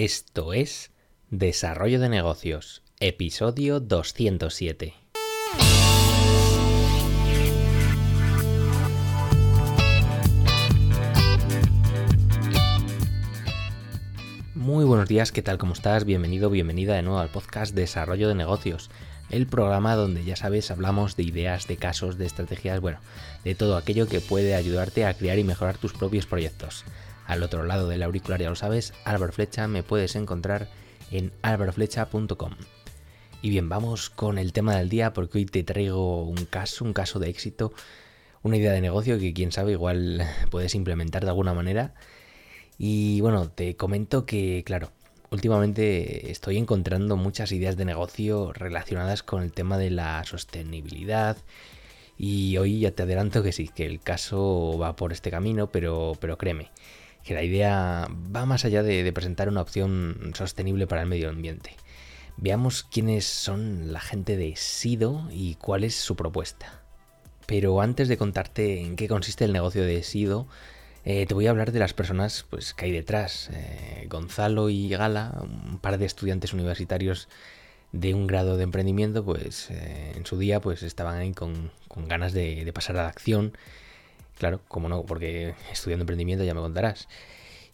Esto es Desarrollo de Negocios, episodio 207. Muy buenos días, ¿qué tal? ¿Cómo estás? Bienvenido, bienvenida de nuevo al podcast Desarrollo de Negocios, el programa donde ya sabes hablamos de ideas, de casos, de estrategias, bueno, de todo aquello que puede ayudarte a crear y mejorar tus propios proyectos. Al otro lado del auricular, ya lo sabes, Álvaro Flecha, me puedes encontrar en álvaroflecha.com. Y bien, vamos con el tema del día porque hoy te traigo un caso, un caso de éxito, una idea de negocio que quién sabe igual puedes implementar de alguna manera. Y bueno, te comento que, claro, últimamente estoy encontrando muchas ideas de negocio relacionadas con el tema de la sostenibilidad. Y hoy ya te adelanto que sí, que el caso va por este camino, pero, pero créeme, que la idea va más allá de, presentar una opción sostenible para el medio ambiente. Veamos quiénes son la gente de Sido y cuál es su propuesta. Pero antes de contarte en qué consiste el negocio de Sido, eh, te voy a hablar de las personas pues, que hay detrás. Eh, Gonzalo y Gala, un par de estudiantes universitarios de un grado de emprendimiento, pues eh, en su día pues estaban ahí con, ganas de, de, pasar a la acción Claro, como no, porque estudiando emprendimiento ya me contarás.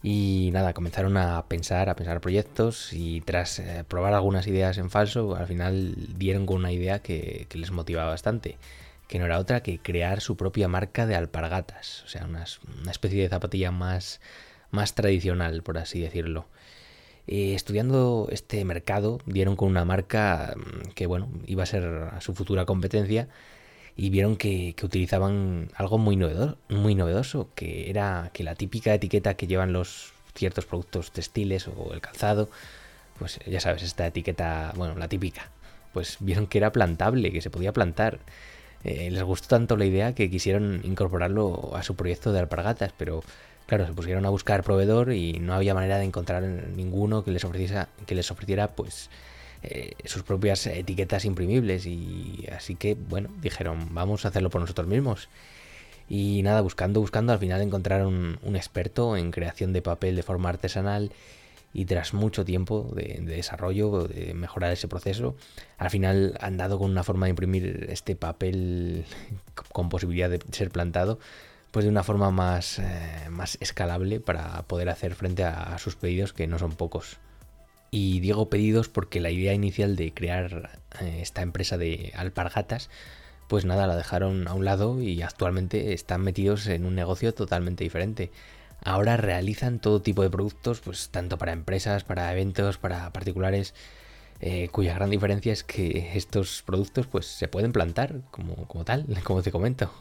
Y nada, comenzaron a pensar, a pensar proyectos y tras eh, probar algunas ideas en falso, al final dieron con una idea que, les motivaba bastante, que no era otra que crear su propia marca de alpargatas, o sea, una, especie de zapatilla más, más tradicional, por así decirlo. Eh, estudiando este mercado, dieron con una marca mm, que, bueno, iba a ser su futura competencia y vieron que, utilizaban algo muy novedoso, muy novedoso, que era que la típica etiqueta que llevan los ciertos productos textiles o el calzado, pues ya sabes, esta etiqueta, bueno, la típica, pues vieron que era plantable, que se podía plantar. Eh, les gustó tanto la idea que quisieron incorporarlo a su proyecto de alpargatas, pero claro, se pusieron a buscar proveedor y no había manera de encontrar ninguno que les ofreciera, que les ofreciera pues eh, sus propias etiquetas imprimibles y así que bueno, dijeron vamos a hacerlo por nosotros mismos. Y nada, buscando, buscando, al final encontraron un experto en creación de papel de forma artesanal y tras mucho tiempo de, desarrollo, de mejorar ese proceso, al final han dado con una forma de imprimir este papel con posibilidad de ser plantado, pues de una forma más, eh, más escalable para poder hacer frente a sus pedidos que no son pocos. Y digo pedidos porque la idea inicial de crear eh, esta empresa de alpargatas, pues nada, la dejaron a un lado y actualmente están metidos en un negocio totalmente diferente. Ahora realizan todo tipo de productos, pues tanto para empresas, para eventos, para particulares, eh, cuya gran diferencia es que estos productos pues se pueden plantar como, como tal, como te comento.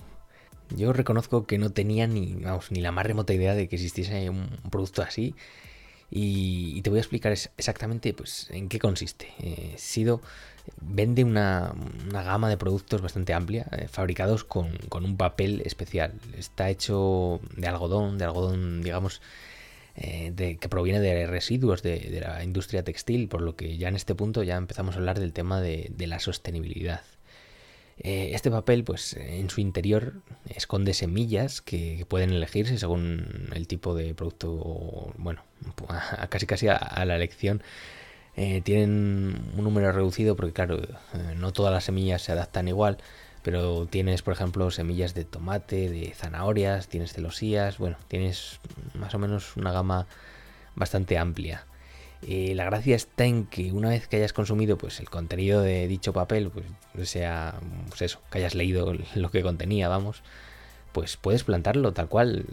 Yo reconozco que no tenía ni, ni la más remota idea de que existiese un producto así y, te voy a explicar exactamente pues, en qué consiste. Eh, Sido vende una, gama de productos bastante amplia, eh, fabricados con, un papel especial. Está hecho de algodón, de algodón, digamos, eh, que proviene de residuos de, la industria textil, por lo que ya en este punto ya empezamos a hablar del tema de la sostenibilidad. Este papel, pues en su interior esconde semillas que, pueden elegirse según el tipo de producto, bueno, casi casi a, la elección. Eh, tienen un número reducido porque claro, eh, no todas las semillas se adaptan igual, pero tienes por ejemplo semillas de tomate, de zanahorias, tienes celosías, bueno, tienes más o menos una gama bastante amplia. Eh, la gracia está en que una vez que hayas consumido pues, el contenido de dicho papel, pues sea pues eso, que hayas leído lo que contenía, vamos, pues puedes plantarlo tal cual,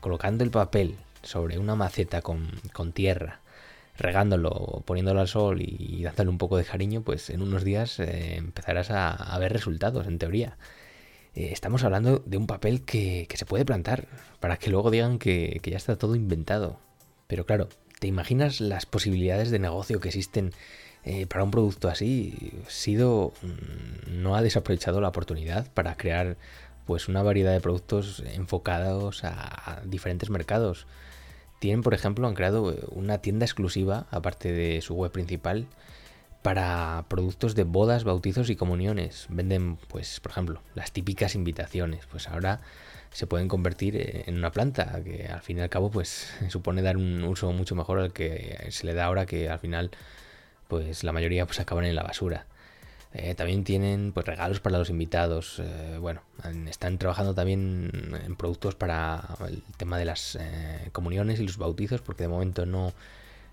colocando el papel sobre una maceta con, tierra, regándolo, poniéndolo al sol y dándole un poco de cariño, pues en unos días eh, empezarás a, ver resultados, en teoría. estamos hablando de un papel que, se puede plantar, para que luego digan que ya está todo inventado. Pero claro, ¿Te imaginas las posibilidades de negocio que existen eh, para un producto así? Sido mm, no ha desaprovechado la oportunidad para crear pues una variedad de productos enfocados a, diferentes mercados. Tienen, por ejemplo, han creado una tienda exclusiva, aparte de su web principal, para productos de bodas, bautizos y comuniones. Venden, pues, por ejemplo, las típicas invitaciones. Pues ahora se pueden convertir en una planta, que al fin y al cabo, pues, supone dar un uso mucho mejor al que se le da ahora, que al final, pues, la mayoría pues acaban en la basura. Eh, también tienen pues regalos para los invitados. Eh, bueno, están trabajando también en productos para el tema de las eh, comuniones y los bautizos, porque de momento no,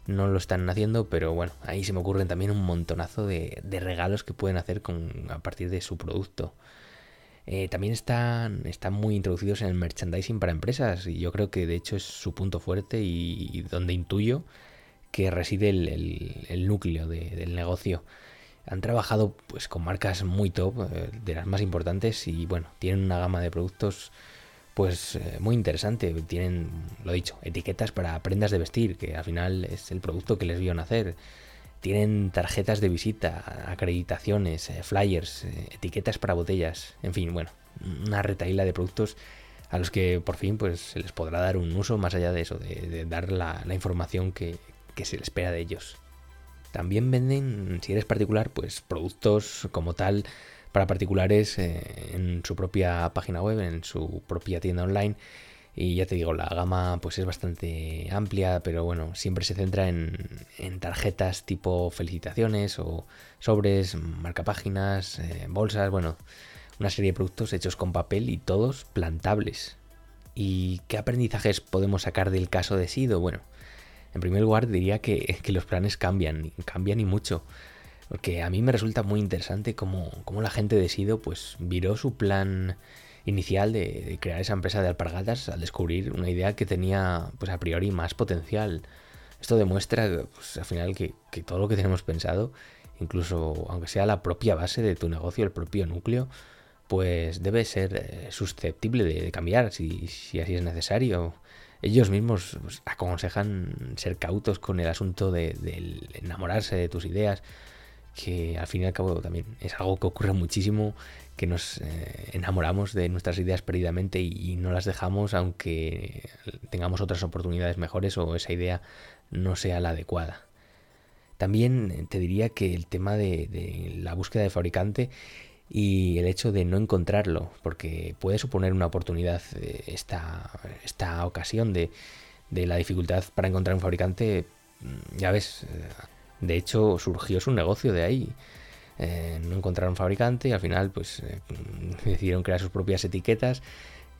no lo están haciendo, pero bueno, ahí se me ocurren también un montonazo de, regalos que pueden hacer con, a partir de su producto. también están, están muy introducidos en el merchandising para empresas y yo creo que de hecho es su punto fuerte y, donde intuyo que reside el, núcleo del negocio han trabajado pues con marcas muy top, eh, de las más importantes y bueno, tienen una gama de productos pues eh, muy interesante. Tienen, lo dicho, etiquetas para prendas de vestir, que al final es el producto que les vio nacer. Tienen tarjetas de visita, acreditaciones, eh, flyers, etiquetas para botellas, en fin, bueno, una retaíla de productos a los que por fin pues se les podrá dar un uso más allá de eso, de, dar la, información que, que se les espera de ellos. También venden, si eres particular, pues productos como tal para particulares eh, en su propia página web, en su propia tienda online. Y ya te digo, la gama pues es bastante amplia, pero bueno, siempre se centra en, tarjetas tipo felicitaciones o sobres, marcapáginas, páginas, eh, bolsas, bueno, una serie de productos hechos con papel y todos plantables. ¿Y qué aprendizajes podemos sacar del caso de Sido? Bueno, en primer lugar, diría que, los planes cambian, cambian y mucho. Porque a mí me resulta muy interesante cómo, la gente de Sido pues viró su plan inicial de, crear esa empresa de alpargatas al descubrir una idea que tenía pues a priori más potencial. Esto demuestra pues, al final que, todo lo que tenemos pensado, incluso aunque sea la propia base de tu negocio, el propio núcleo, pues debe ser eh, susceptible de, cambiar si, si así es necesario ellos mismos pues, aconsejan ser cautos con el asunto de, enamorarse de tus ideas, que al fin y al cabo también es algo que ocurre muchísimo, que nos eh, enamoramos de nuestras ideas perdidamente y, no las dejamos aunque tengamos otras oportunidades mejores o esa idea no sea la adecuada. También te diría que el tema de la búsqueda de fabricante y el hecho de no encontrarlo, porque puede suponer una oportunidad eh, esta, esta ocasión de, de, la dificultad para encontrar un fabricante, mm, ya ves, eh, de hecho surgió su negocio de ahí. Eh, no encontraron fabricante y al final pues decidieron crear sus propias etiquetas.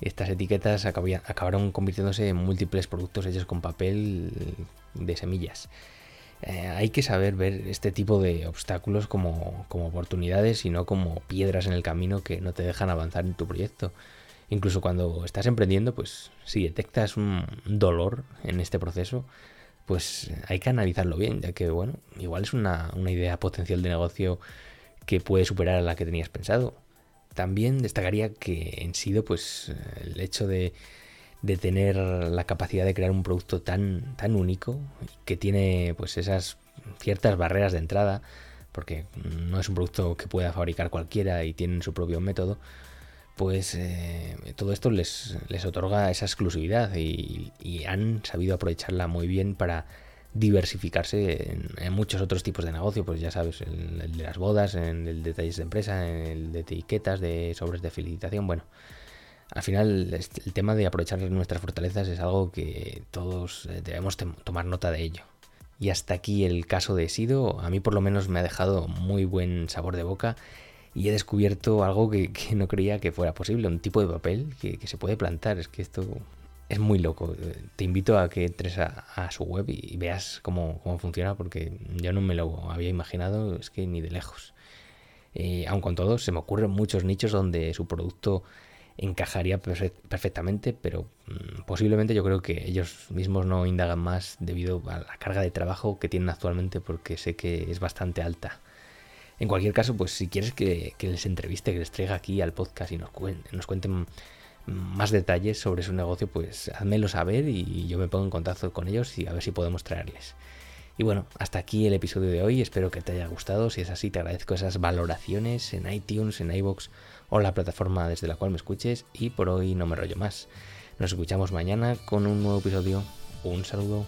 Estas etiquetas acabaron convirtiéndose en múltiples productos hechos con papel de semillas. Eh, hay que saber ver este tipo de obstáculos como, oportunidades y no como piedras en el camino que no te dejan avanzar en tu proyecto. Incluso cuando estás emprendiendo, pues si detectas un dolor en este proceso, pues hay que analizarlo bien, ya que, bueno, igual es una, una idea potencial de negocio que puede superar a la que tenías pensado. También destacaría que en sido, pues el hecho de de tener la capacidad de crear un producto tan, tan único que tiene pues esas ciertas barreras de entrada porque no es un producto que pueda fabricar cualquiera y tienen su propio método pues eh, todo esto les, les, otorga esa exclusividad y, han sabido aprovecharla muy bien para diversificarse en, muchos otros tipos de negocio, pues ya sabes, el, el de las bodas, en el de detalles de empresa, en el de etiquetas, de sobres de felicitación, bueno, al final el tema de aprovechar nuestras fortalezas es algo que todos eh, debemos tomar nota de ello. Y hasta aquí el caso de Sido, a mí por lo menos me ha dejado muy buen sabor de boca y he descubierto algo que, no creía que fuera posible, un tipo de papel que, se puede plantar, es que esto es muy loco. Te invito a que entres a, su web y veas cómo, funciona porque yo no me lo había imaginado, es que ni de lejos. Eh, aun con todo, se me ocurren muchos nichos donde su producto encajaría perfectamente, pero mm, posiblemente yo creo que ellos mismos no indagan más debido a la carga de trabajo que tienen actualmente porque sé que es bastante alta. En cualquier caso, pues si quieres que, les entreviste, que les traiga aquí al podcast y nos, nos cuenten más detalles sobre su negocio, pues házmelo saber y yo me pongo en contacto con ellos y a ver si podemos traerles. Y bueno, hasta aquí el episodio de hoy, espero que te haya gustado, si es así te agradezco esas valoraciones en iTunes, en iBox o la plataforma desde la cual me escuches y por hoy no me rollo más. Nos escuchamos mañana con un nuevo episodio. Un saludo.